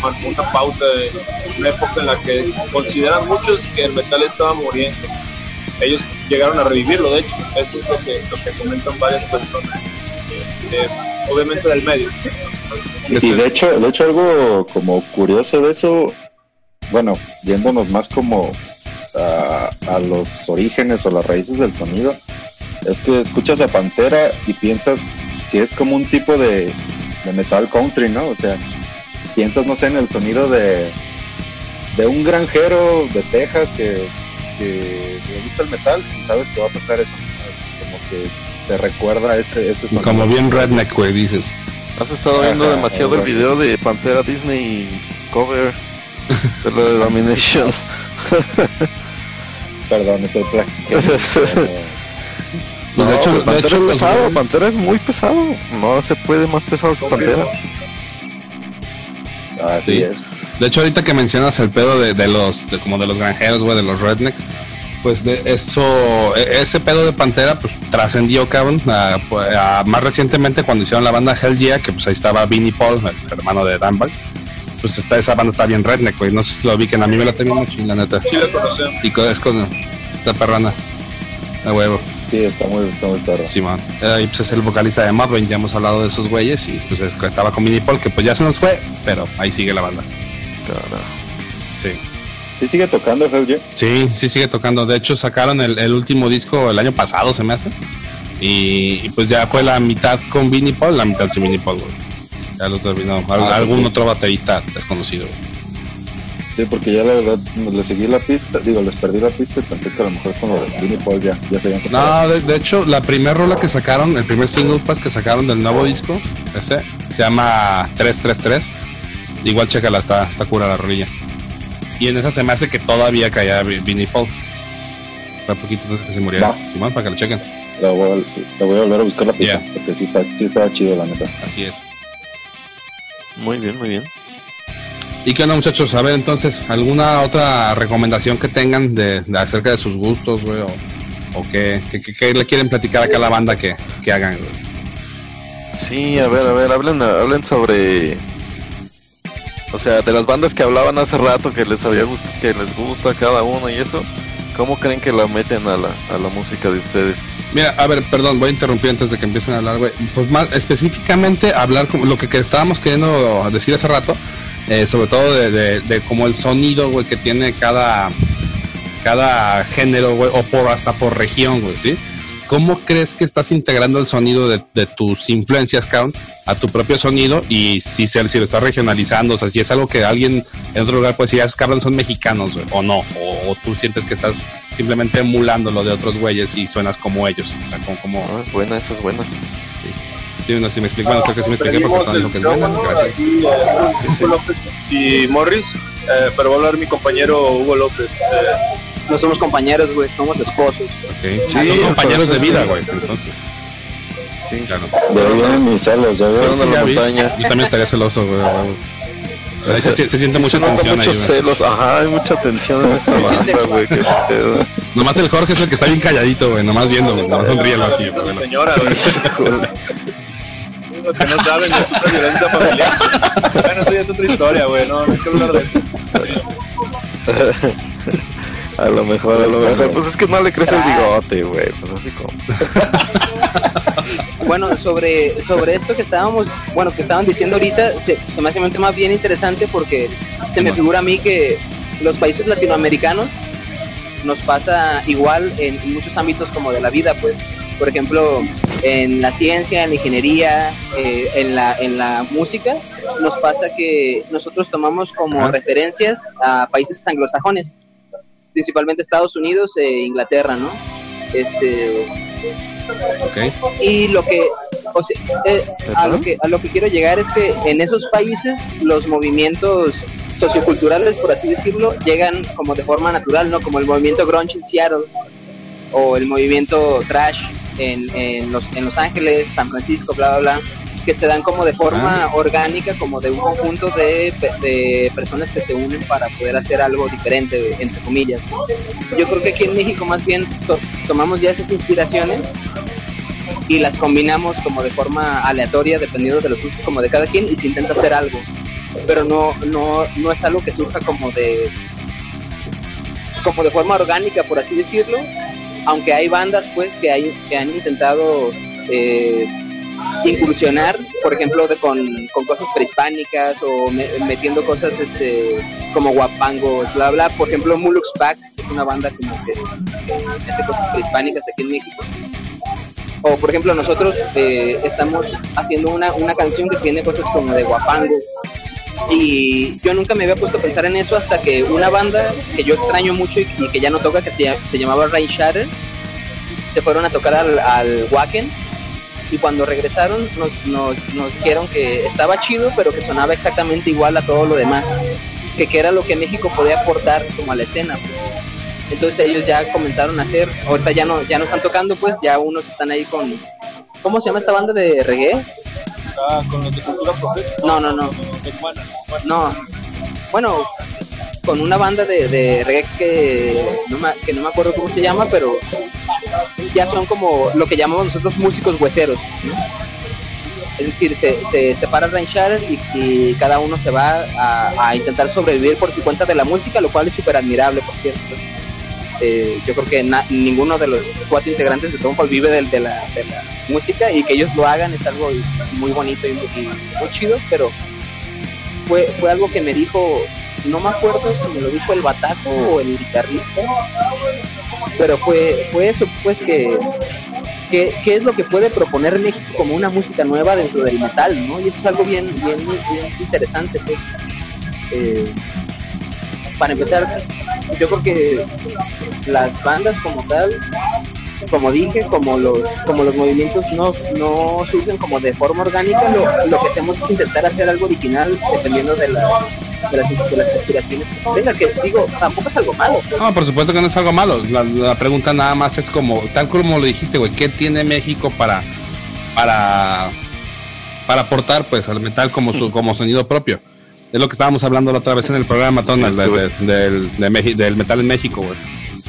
marcó una pauta de una época en la que consideran muchos que el metal estaba muriendo. Ellos llegaron a revivirlo, de hecho, eso es lo que, lo que comentan varias personas, este, obviamente del medio.
Y de hecho, de hecho algo como curioso de eso, bueno, yéndonos más como a, a los orígenes o las raíces del sonido, es que escuchas a Pantera y piensas que es como un tipo de, metal country, ¿no? O sea, piensas, no sé, en el sonido de, de un granjero de Texas que, que, le gusta el metal y sabes que va a tocar eso. Como que te recuerda ese, ese sonido.
Como bien redneck, güey, dices.
Has estado viendo demasiado el video de Pantera Disney cover de lo de Dominations.
Perdón, estoy platicando.
Pues de hecho, Pantera es pesado, Pantera es muy pesado. No se puede más pesado que Pantera.
Así es.
De hecho, ahorita que mencionas el pedo de, los, como de los granjeros, güey, de los rednecks, pues de eso, e, ese pedo de Pantera, pues trascendió, cabrón, más recientemente cuando hicieron la banda Hell Yeah, que pues ahí estaba Vinnie Paul, el hermano de Danbach, pues está, esa banda está bien redneck, güey, no sé si lo vi, que a mí me la tengo mucho, la neta.
Sí, la conocemos. Y
es con esta perrana, a huevo.
Sí, está muy, está muy perro.
Simón. Eh, pues es el vocalista de Marvin, ya hemos hablado de esos güeyes y pues estaba con Mini Paul, que pues ya se nos fue, pero ahí sigue la banda.
Carajo.
Sí.
¿Sí sigue tocando Hell
Sí, sí sigue tocando. De hecho, sacaron el, último disco el año pasado, se me hace. Y, pues ya fue la mitad con Vinnie Paul, la mitad sin Vinnie Paul, Ya lo terminó. Ah, algún otro baterista desconocido,
Sí, porque ya la verdad le seguí la pista, digo, les perdí la pista y pensé que a lo mejor con lo de Paul ya, ya se habían
separado. No, de, hecho, la primera rola que sacaron, el primer single pass que sacaron del nuevo disco, ese, se llama 333. Igual chécala, está, está cura la rolilla. Y en esa se me hace que todavía caía Vinnie Paul. Está poquito antes que se muriera. Simón, para que lo chequen.
La voy, a, voy a volver a buscar la pista, porque sí, está, sí estaba chido, la neta.
Así es.
Muy bien, muy bien.
¿Y qué onda, muchachos? A ver, entonces, ¿alguna otra recomendación que tengan de, acerca de sus gustos, güey? O, qué, le quieren platicar acá a la banda que, hagan,
Sí, a ver, a ver, hablen, hablen sobre. O sea, de las bandas que hablaban hace rato que les había gustado, que les gusta cada uno y eso. ¿Cómo creen que la meten a la, a la música de ustedes?
Mira, a ver, perdón, voy a interrumpir antes de que empiecen a hablar, güey. Pues más específicamente hablar como lo que, que estábamos queriendo decir hace rato, eh, sobre todo de, de, como el sonido, güey, que tiene cada, cada género, güey, o por hasta por región, güey, ¿sí? ¿Cómo crees que estás integrando el sonido de, tus influencias, Count, a tu propio sonido? Y si, se, si lo estás regionalizando, o sea, si es algo que alguien en otro lugar puede decir, ah, esos cabrones son mexicanos, o no, o, tú sientes que estás simplemente emulando lo de otros güeyes y suenas como ellos. O sea, como.
No, es buena, eso es buena.
Sí, no sé si me explico, bueno, creo que sí me expliqué porque todo dijo que es buena. Gracias.
y Morris, eh, pero va a hablar mi compañero Hugo López. Eh,
no somos compañeros, güey, somos esposos.
Okay. Sí, son compañeros de vida, güey, entonces.
Sí, claro. Ya vienen mis celos,
la montaña. Yo también estaría celoso, güey. Ahí se, se, siente mucha tensión
muchos
ahí,
celos, ajá, hay mucha tensión en esta banda, güey, qué pedo.
Nomás el Jorge es el que está bien calladito, güey, nomás viendo, güey, nomás sonríe aquí.
Señora, güey. Lo que no saben de su violencia familiar. Bueno, eso ya es otra historia, güey, no, no hay que hablar de eso.
A lo mejor, a lo mejor. Pues es que no le crece el bigote, güey. Pues así como.
bueno, sobre, sobre esto que estábamos, bueno, que estaban diciendo ahorita, se, me hace un tema bien interesante porque se me figura a mí que los países latinoamericanos nos pasa igual en muchos ámbitos como de la vida, pues, por ejemplo, en la ciencia, en la ingeniería, eh, en, la, en la música, nos pasa que nosotros tomamos como referencias a países anglosajones, principalmente Estados Unidos e Inglaterra, ¿no? Este, Y lo que, eh, a, lo que, a lo que quiero llegar es que en esos países los movimientos socioculturales, por así decirlo, llegan como de forma natural, ¿no? Como el movimiento grunge en Seattle o el movimiento trash en, en, los, en Los Ángeles, San Francisco, bla, bla, bla, que se dan como de forma ah. orgánica, como de un conjunto de, de, personas que se unen para poder hacer algo diferente, entre comillas. Yo creo que aquí en México más bien tomamos ya esas inspiraciones y las combinamos como de forma aleatoria, dependiendo de los gustos como de cada quien, y se intenta hacer algo. Pero no, no, no es algo que surja como de como de forma orgánica, por así decirlo, aunque hay bandas pues que, hay, que han intentado eh, incursionar, por ejemplo, de, con, cosas prehispánicas o metiendo cosas este, como guapangos, bla, bla. Por ejemplo, Mulux Pax es una banda como que, mete cosas prehispánicas aquí en México. O, por ejemplo, nosotros eh, estamos haciendo una, una canción que tiene cosas como de guapango, y yo nunca me había puesto a pensar en eso hasta que una banda que yo extraño mucho y, que ya no toca, que se, llamaba Rain Shatter, se fueron a tocar al, Wacken y cuando regresaron nos, dijeron que estaba chido, pero que sonaba exactamente igual a todo lo demás, que, que era lo que México podía aportar como a la escena. Entonces ellos ya comenzaron a hacer, ahorita ya no, ya no están tocando, pues ya unos están ahí con, ¿cómo se llama esta banda de reggae?
Con los de cultura
No, no, no. No. Bueno, con una banda de, de reggae que no, me, que no me acuerdo cómo se llama, pero ya son como lo que llamamos nosotros músicos hueseros. Es decir, se, se separa Rain y, y, cada uno se va a, a, intentar sobrevivir por su cuenta de la música, lo cual es súper admirable, por cierto. Eh, yo creo que ninguno de los cuatro integrantes de Townfall vive de, de, la, música y que ellos lo hagan es algo muy bonito y, muy chido, pero fue, fue algo que me dijo, no me acuerdo si me lo dijo el bataco o el guitarrista, pero fue, fue eso, pues que, que, es lo que puede proponer México como una música nueva dentro del metal, ¿no? Y eso es algo bien, bien, bien interesante, pues. Eh, para empezar, yo creo que las bandas como tal, como dije, como los, como los movimientos no, no surgen como de forma orgánica, lo, lo que hacemos es intentar hacer algo original dependiendo de las de las, inspiraciones que se tenga, que digo, tampoco es algo malo.
No, por supuesto que no es algo malo. La, pregunta nada más es como, tal como lo dijiste, güey, ¿qué tiene México para, para, para aportar pues al metal como su, como sonido propio? Es lo que estábamos hablando la otra vez en el programa, Tonal, del, del metal en México, güey.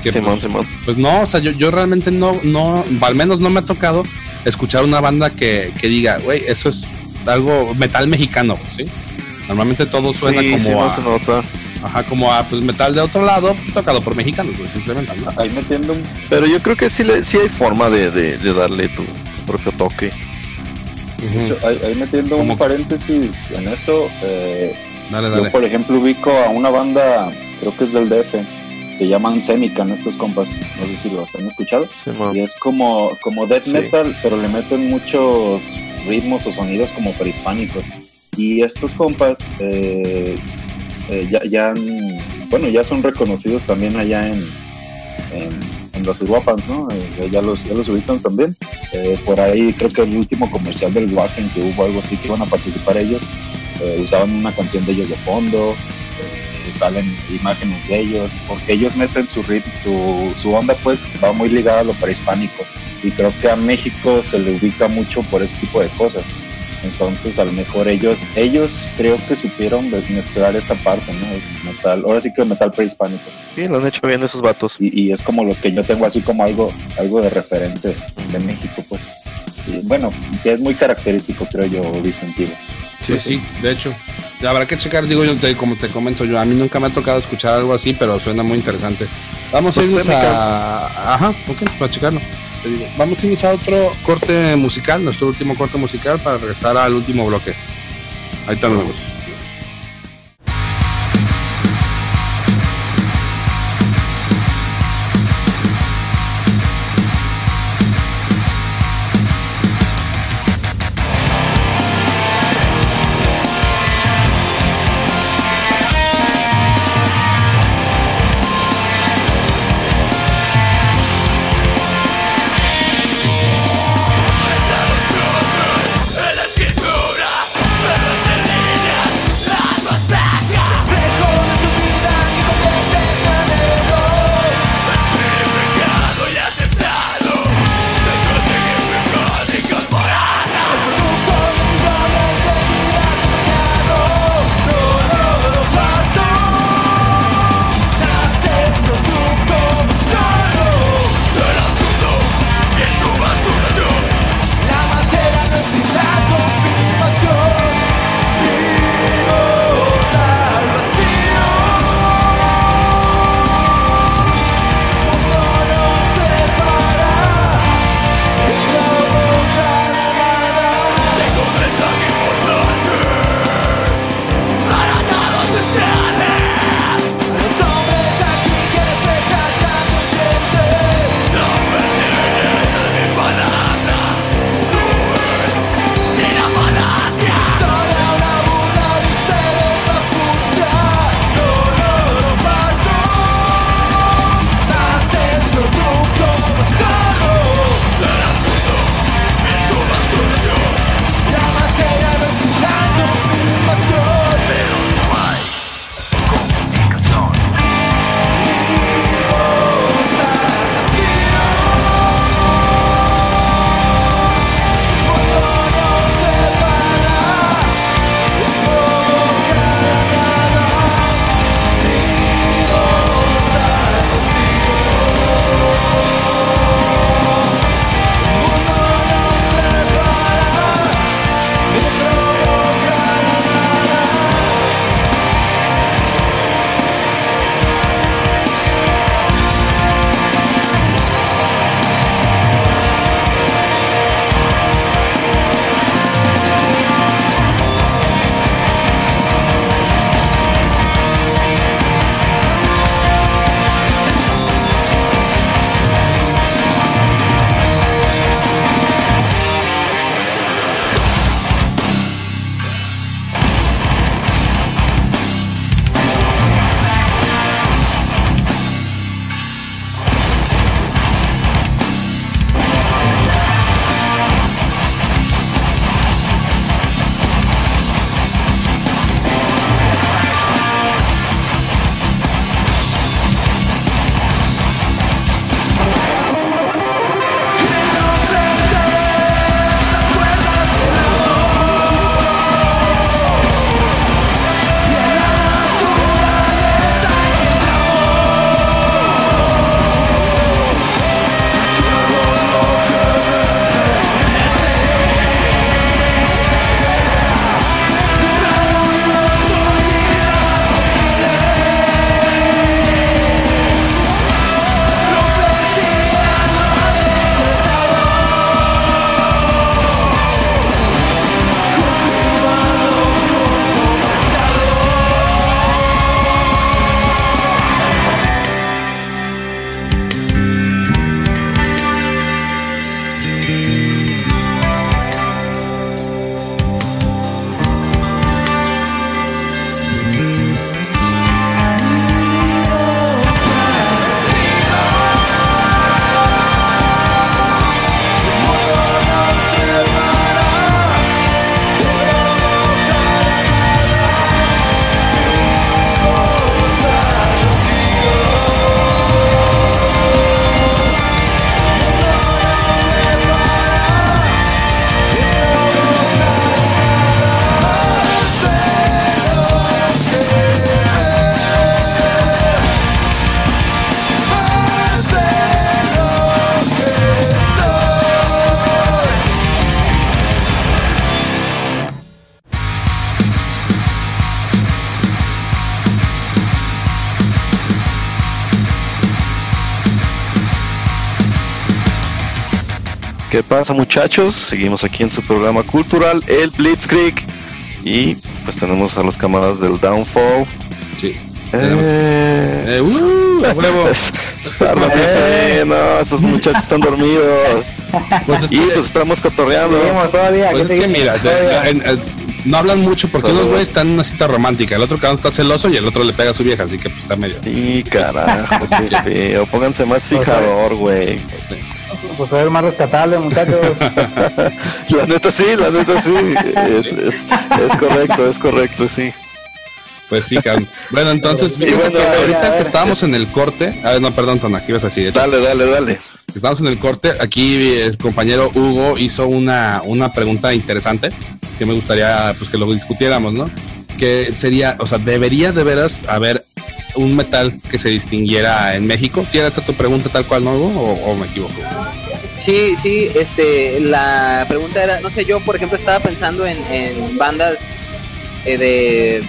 Pues, pues, no, o sea, yo, yo realmente no, no, al menos no me ha tocado escuchar una banda que, que diga, güey, eso es algo metal mexicano, ¿sí? Normalmente todo suena como a, ajá, como a pues metal de otro lado, tocado por mexicanos, güey, simplemente.
Ahí metiendo un... Pero yo creo que sí, le, sí hay forma de, de, de darle tu, propio toque.
ahí, metiendo un paréntesis en eso, eh, yo, por ejemplo, ubico a una banda, creo que es del DF, que llaman Semican estos compas, no sé si los han escuchado. y es como, como death metal, pero le meten muchos ritmos o sonidos como prehispánicos. Y estos compas eh, eh, ya, ya, bueno, ya son reconocidos también allá en, en, los Uruapans, ¿no? Eh, ya, los, ya los ubican también. por ahí creo que el último comercial del Wacken que hubo algo así que iban a participar ellos eh, usaban una canción de ellos de fondo, eh, salen imágenes de ellos, porque ellos meten su ritmo, su, su onda pues va muy ligada a lo prehispánico y creo que a México se le ubica mucho por ese tipo de cosas. Entonces, a lo mejor ellos, ellos creo que supieron mezclar esa parte, ¿no? Es metal, ahora sí que metal prehispánico.
Sí, lo han hecho bien esos vatos.
Y, y, es como los que yo tengo así como algo, algo de referente de México, pues. Y bueno, que es muy característico, creo yo, distintivo.
Sí, sí, de hecho. Habrá que checar, digo yo, como te comento yo, a mí nunca me ha tocado escuchar algo así, pero suena muy interesante. Vamos a pues irnos a... Ajá, ok, para checarlo. te digo. Vamos a iniciar otro corte musical, nuestro último corte musical para regresar al último bloque. Ahí nos
¿Qué pasa muchachos? Seguimos aquí en su programa cultural, el Blitzkrieg. Y pues tenemos a los camaradas del Downfall.
Sí.
Eh,
eh, uh,
eh. no, esos muchachos están dormidos. Pues es y pues estamos cotorreando.
pues es que mira, no hablan mucho porque unos güeyes están en una cita romántica, el otro cada está celoso y el otro le pega a su vieja, así que pues está medio.
Sí, carajo, sí, feo. Pónganse más fijador, güey. Sí.
Pues a ver más rescatable, muchachos.
la neta sí, la neta sí. Es, es, es correcto, es correcto, sí.
Pues sí, cabrón. Bueno, entonces, fíjense que ahorita que estábamos en el corte. A ver, no, perdón, Tona, aquí ibas así.
Dale, dale, dale.
Estamos en el corte. Aquí el compañero Hugo hizo una, una pregunta interesante que me gustaría pues que lo discutiéramos, ¿no? Que sería, o sea, ¿debería de veras haber un metal que se distinguiera en México? ¿Si era esa tu pregunta tal cual, no? O, me equivoco?
Sí, sí, este, la pregunta era, no sé, yo por ejemplo estaba pensando en, en bandas eh, de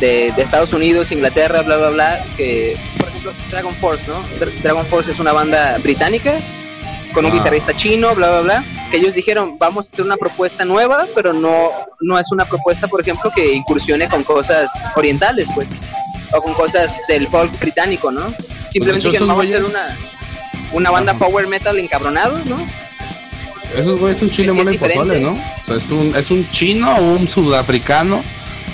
de, Estados Unidos, Inglaterra, bla, bla, bla, que, por ejemplo, Dragon Force, ¿no? Dragon Force es una banda británica con un ah. guitarrista chino, bla, bla, bla, que ellos dijeron, vamos a hacer una propuesta nueva, pero no, no es una propuesta, por ejemplo, que incursione con cosas orientales, pues, o con cosas del folk británico, ¿no? Simplemente que vamos a hacer una, una banda power metal encabronado, ¿no?
Esos güeyes son chile, mole y pozole, ¿no? O sea, es un, es un chino o un sudafricano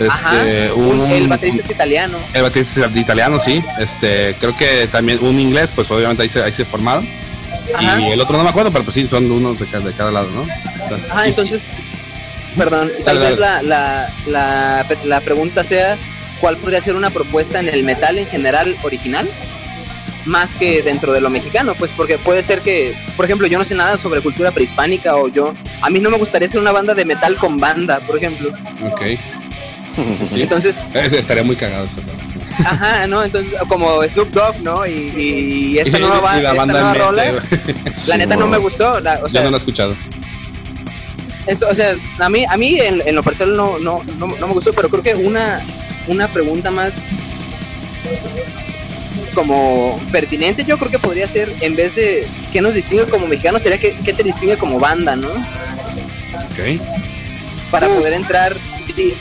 este,
el baterista es italiano.
El baterista es italiano, sí. Este, creo que también un inglés, pues obviamente ahí se, ahí se formaron. Y el otro no me acuerdo, pero pues sí, son unos de, de cada lado, ¿no?
Ajá, entonces, perdón, tal vez la, la, la, la pregunta sea, ¿cuál podría ser una propuesta en el metal en general original? más que dentro de lo mexicano, pues porque puede ser que, por ejemplo, yo no sé nada sobre cultura prehispánica o yo, a mí no me gustaría ser una banda de metal con banda, por ejemplo.
Ok.
Sí. Entonces.
Estaría muy cagado eso.
Ajá, ¿no? Entonces, como Snoop Dogg, ¿no? Y, y esta nueva,
y la banda
esta nueva rola, la neta no me gustó. La, o sea,
ya no la he escuchado.
Eso, o sea, a mí, a mí en, en lo personal no, no, no, no, me gustó, pero creo que una, una pregunta más como pertinente, yo creo que podría ser, en vez de qué nos distingue como mexicanos, sería que, qué te distingue como banda, ¿no?
Ok.
Para poder entrar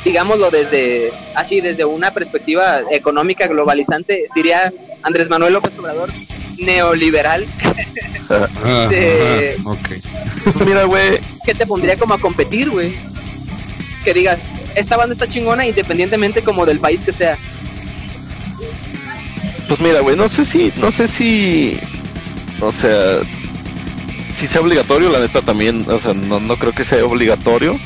digámoslo desde así desde una perspectiva económica globalizante diría Andrés Manuel López Obrador neoliberal.
Ah, de,
pues mira güey
que te pondría como a competir güey que digas esta banda está chingona independientemente como del país que sea.
Pues mira güey no sé si no sé si o sea si sea obligatorio la neta también o sea no, no creo que sea obligatorio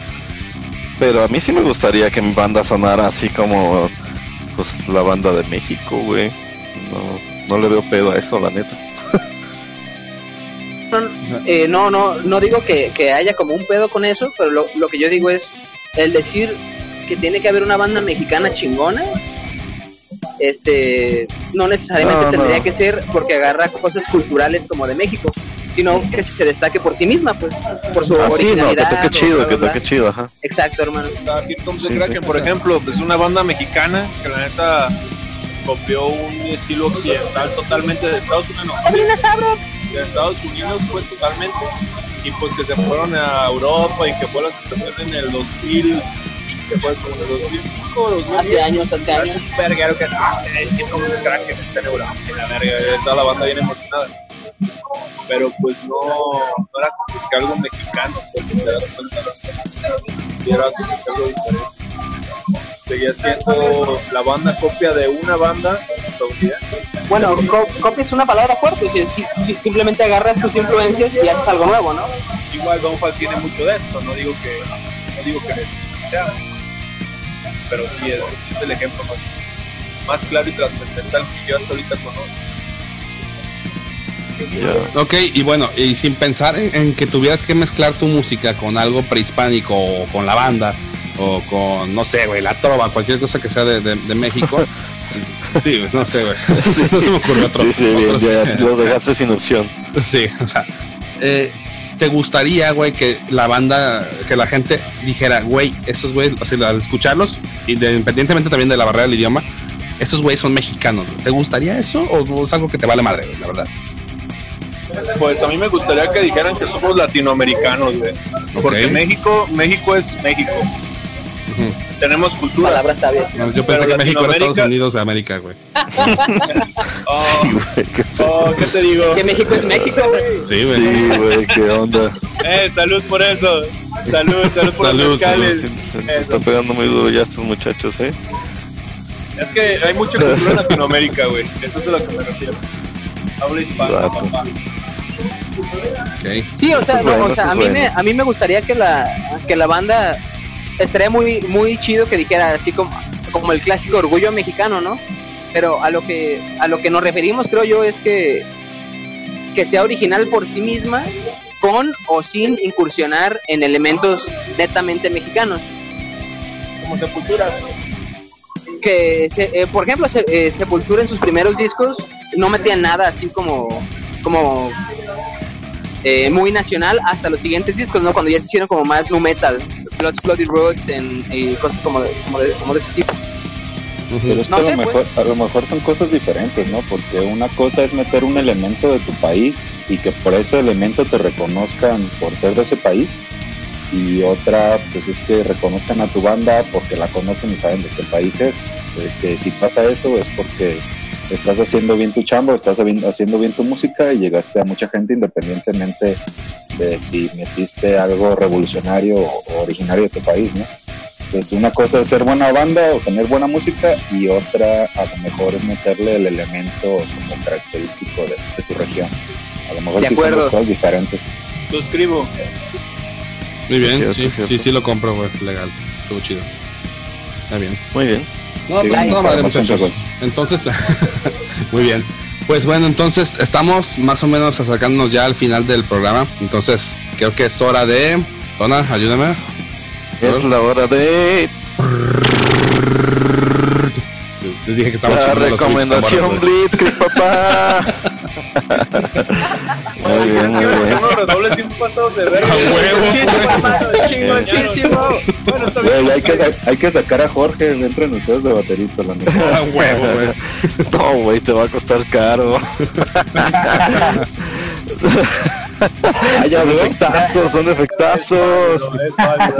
pero a mí sí me gustaría que mi banda sonara así como pues la banda de México, güey. No, no le veo pedo a eso, la neta.
Eh, no, no, no digo que, haya como un pedo con eso, pero lo, lo que yo digo es el decir que tiene que haber una banda mexicana chingona este no necesariamente tendría que ser porque agarra cosas culturales como de México, sino que se destaque por sí misma, pues, por su
ah,
originalidad.
Sí, no, que chido, que toque chido, ajá.
Exacto, hermano.
por ejemplo, es una banda mexicana que la neta copió un estilo occidental totalmente de Estados Unidos. de Estados Unidos, pues, totalmente. Y pues que se fueron a Europa y que fue la situación en el 2000 que fue como de 2005 o 2010.
Hace años, hace años.
Un verguero que, ah, que está en Europa, que la verga, toda la banda bien emocionada. Pero pues no, no era como que algo mexicano, pues si te das cuenta, si era como que algo diferente. Seguía siendo la banda copia de una banda estadounidense.
Bueno, co copia es una palabra fuerte, si, si, si, simplemente agarras tus influencias y haces algo nuevo, ¿no?
Igual Don Juan tiene mucho de esto, no digo que, no digo que sea, pero sí es, es el ejemplo más, más claro y trascendental que yo hasta ahorita conozco.
Ok, y bueno, y sin pensar en, que tuvieras que mezclar tu música con algo prehispánico o con la banda o con, no sé, güey, la trova, cualquier cosa que sea de, de, México. sí, no sé, güey. no se me ocurre otro.
Sí, sí, ya lo dejaste sin opción.
Sí, o sea, eh, te gustaría, güey, que la banda, que la gente dijera, güey, esos güey, o sea, al escucharlos, independientemente también de la barrera del idioma, esos güeyes son mexicanos. ¿Te gustaría eso o es algo que te vale madre, la verdad?
Pues a mí me gustaría que dijeran que somos latinoamericanos, güey. Porque México, México es México. Tenemos cultura.
Palabras sabias.
yo pensé que México era Estados Unidos de América, güey.
oh, oh, ¿qué te digo?
Es que México es México, güey.
Sí, güey.
Sí, güey, qué onda.
Eh, salud por eso. Salud, salud por
salud,
los salud.
Se, se está pegando muy duro ya estos muchachos, ¿eh?
Es que hay mucha cultura en Latinoamérica, güey. Eso es a lo que me refiero. Habla hispana, papá.
Okay.
Sí, o sea, no, o sea a, mí me, a mí me gustaría que la, que la banda estaría muy, muy chido que dijera así como, como el clásico orgullo mexicano, ¿no? Pero a lo que, a lo que nos referimos, creo yo, es que, que sea original por sí misma, con o sin incursionar en elementos netamente mexicanos.
Como Sepultura.
Que, se, eh, por ejemplo, se, eh, Sepultura en sus primeros discos no metían nada así como, como eh, muy nacional hasta los siguientes discos, ¿no? Cuando ya se hicieron como más nu metal, Blood's Bloody Roads en, y cosas como de, como de, como de ese tipo.
Pero es que
No
a, lo
sé,
mejor,
pues.
a lo mejor son cosas diferentes, ¿no? Porque una cosa es meter un elemento de tu país y que por ese elemento te reconozcan por ser de ese país. Y otra, pues es que reconozcan a tu banda porque la conocen y saben de qué país es. Eh, que si pasa eso es porque estás haciendo bien tu chamba, estás haciendo bien tu música y llegaste a mucha gente independientemente de si metiste algo revolucionario o originario de tu país, ¿no? Entonces una cosa es ser buena banda o tener buena música y otra a lo mejor es meterle el elemento como característico de, de tu región. A lo mejor
De
sí son
acuerdo.
dos cosas diferentes.
Suscribo.
Muy bien,
Cierto,
sí, sí, sí lo compro, güey. Legal. Estuvo chido. Está bien.
Muy bien.
No,
Sí,
pues
sí,
toda madre,
más
muchachos. Entonces, muy bien. Pues bueno, entonces estamos más o menos acercándonos ya al final del programa. Entonces, creo que es hora de. Tona, ayúdame.
Es la hora de
Les dije que estamos
la recomendación. Blitzkrieg, papá. muy bien, muy bien.
Redobles bien pasados de verga.
Chingoncísimo.
Bueno.
Güey, hay, que hay que sacar a Jorge entre ustedes de baterista, la neta.
A huevo, güey.
No, güey, te va a costar caro.
Ah, ya
son efectazos, son efectazos.
Es válido.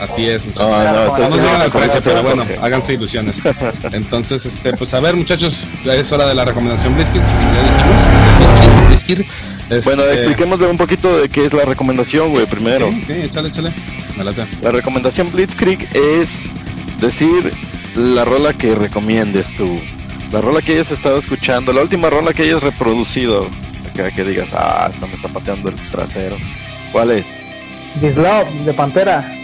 Así es, muchachos.
No, no,
No
esto
digan
es
el precio, pero bueno,
Jorge.
háganse ilusiones. Entonces, este, pues a ver, muchachos, ya es hora de la recomendación Blitzkrieg. Ya dijimos. Blitzkrieg, Blitzkrieg. Este,
Bueno, expliquémosle un poquito de qué es la recomendación, güey, primero.
Sí, sí, échale, échale. Me late.
La recomendación Blitzkrieg es decir la rola que recomiendes tú. La rola que hayas estado escuchando, la última rola que hayas reproducido. Acá que digas, ah, esta me está pateando el trasero. ¿Cuál es?
This Love de Pantera.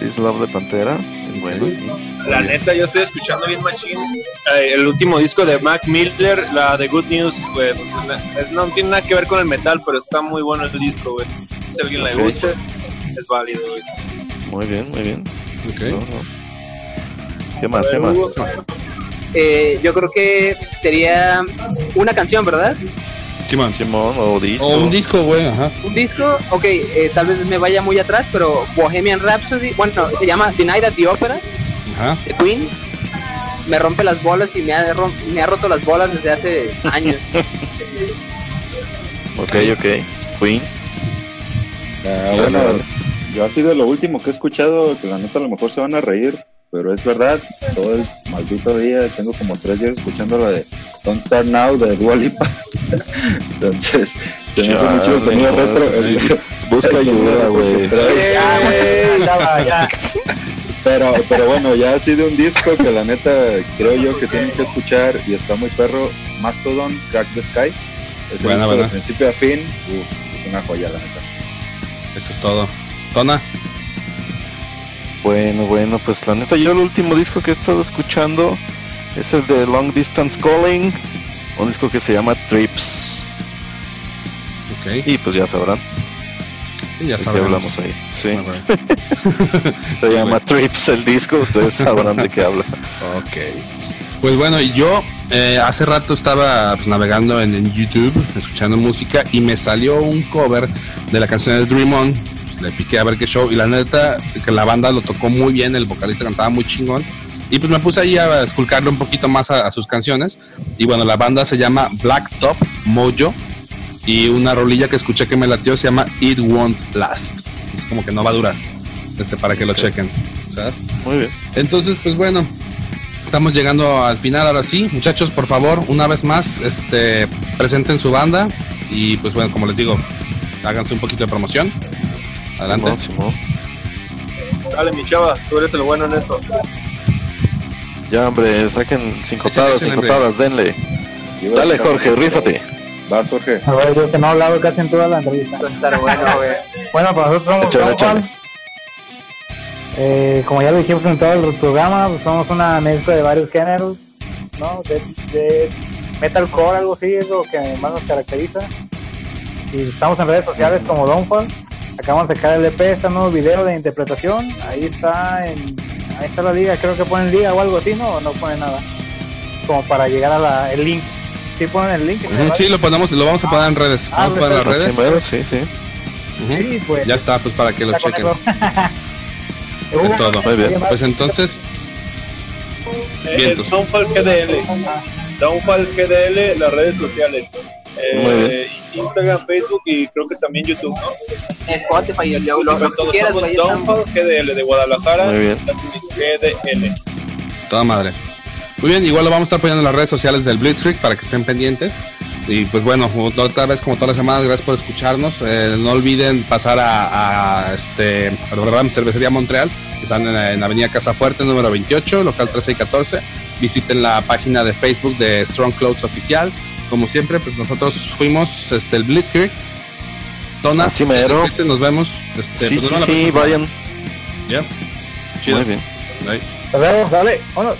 This Love de Pantera. Es bueno, sí.
La neta, yo estoy escuchando bien machín. eh, el último disco de Mac Miller, la de Good News, güey. Es- No tiene nada que ver con el metal, pero está muy bueno el disco, güey. Si a alguien le gusta, es válido, güey.
Muy bien, muy bien.
Ok.
No, no. ¿Qué más?
A
¿Qué más?
Hugo.
Eh, yo creo que sería una canción, ¿verdad?
Simón.
Simón o disco.
O un disco, güey, ajá.
Un disco, ok, eh, tal vez me vaya muy atrás, pero Bohemian Rhapsody, bueno, se llama The Night at the Opera
Ajá.
de Queen. Me rompe las bolas y me ha, me ha roto las bolas desde hace años.
Ok, ok. Queen.
Ah,
Sí,
bueno,
es-
yo así de lo último que he escuchado, que la neta a lo mejor se van a reír, pero es verdad, todo el maldito día, tengo como tres días escuchando la de Don't Start Now de Dua Lipa. Entonces, se me hace mucho el sonido retro.
sí.
el-
Busca
el
ayuda, güey.
Pero, pero bueno, ya así de un disco que la neta creo yo que tienen que escuchar y está muy perro, Mastodon, Crack the Sky. Ese
Buena,
disco de principio a fin, uf, es una joya la neta.
Eso es todo. Tona.
Bueno, bueno, pues la neta, yo el último disco que he estado escuchando es el de Long Distance Calling, un disco que se llama Trips.
Ok.
Y pues ya sabrán
Y ya sabremos.
hablamos ahí. Sí, se
Sí,
llama. Trips el disco, ustedes sabrán de qué habla.
Ok. Pues bueno, y yo eh, hace rato estaba pues, navegando en, en YouTube, escuchando música, y me salió un cover de la canción de Dream On. Le piqué a ver qué show, y la neta, que la banda lo tocó muy bien, el vocalista cantaba muy chingón. Y pues me puse ahí a esculcarle un poquito más a, sus canciones. Y bueno, la banda se llama Black Top Mojo. Y una rolilla que escuché que me latió se llama It Won't Last. Es como que no va a durar. Este, para que lo chequen. ¿Sabes?
Muy bien.
Entonces, pues bueno, estamos llegando al final ahora sí. Muchachos, por favor, una vez más, este, presenten su banda. Y pues bueno, como les digo, háganse un poquito de promoción. Adelante.
Dale, mi chava, tú eres el bueno en esto.
Ya, hombre, saquen cinco tadas, cinco tadas, denle. Dale, Jorge, rífate.
Vas, Jorge.
A ver, yo que no he hablado casi en toda la entrevista. bueno, güey. Bueno, pues nosotros somos eh, como ya lo dijimos en todo el programa, pues somos una mezcla de varios géneros, ¿no? De, de metalcore, algo así, es lo que más nos caracteriza. Y estamos en redes sociales como Downfall. Acabamos de sacar el EP, este nuevo video de interpretación. Ahí está en, ahí está la liga, creo que ponen liga o algo así, ¿no? O no ponen nada. Como para llegar a la, el link. ¿Sí ponen el link?
Sí, lo ponemos, lo vamos a poner en redes.
Ah,
vamos a poner
en las redes. Sí, sí.
sí pues, ya está, pues para que lo chequen. es todo. Muy bien. Pues entonces.
Vientos. Downfall GDL. Downfall GDL, las redes sociales. Eh, Instagram, Facebook y creo que también YouTube, ¿no?
Spotify y
lo, lo, que quieras. Downfall GDL de Guadalajara. Muy bien. GDL.
Toda madre. Muy bien, igual lo vamos a estar poniendo en las redes sociales del Blitzkrieg para que estén pendientes. Y pues bueno, otra vez como todas las semanas, gracias por escucharnos. Eh, no olviden pasar a, a este Cervecería Montreal, que están en, Avenida Casa Fuerte, número 28, local 13 y 14. Visiten la página de Facebook de Strong Clothes Oficial. Como siempre, pues nosotros fuimos este, el Blitzkrieg. Tona,
Así mero.
nos vemos. Este,
sí, pues, sí, sí vayan.
Ya. Chido.
Muy bien.
Bye. Hasta luego, dale, vámonos.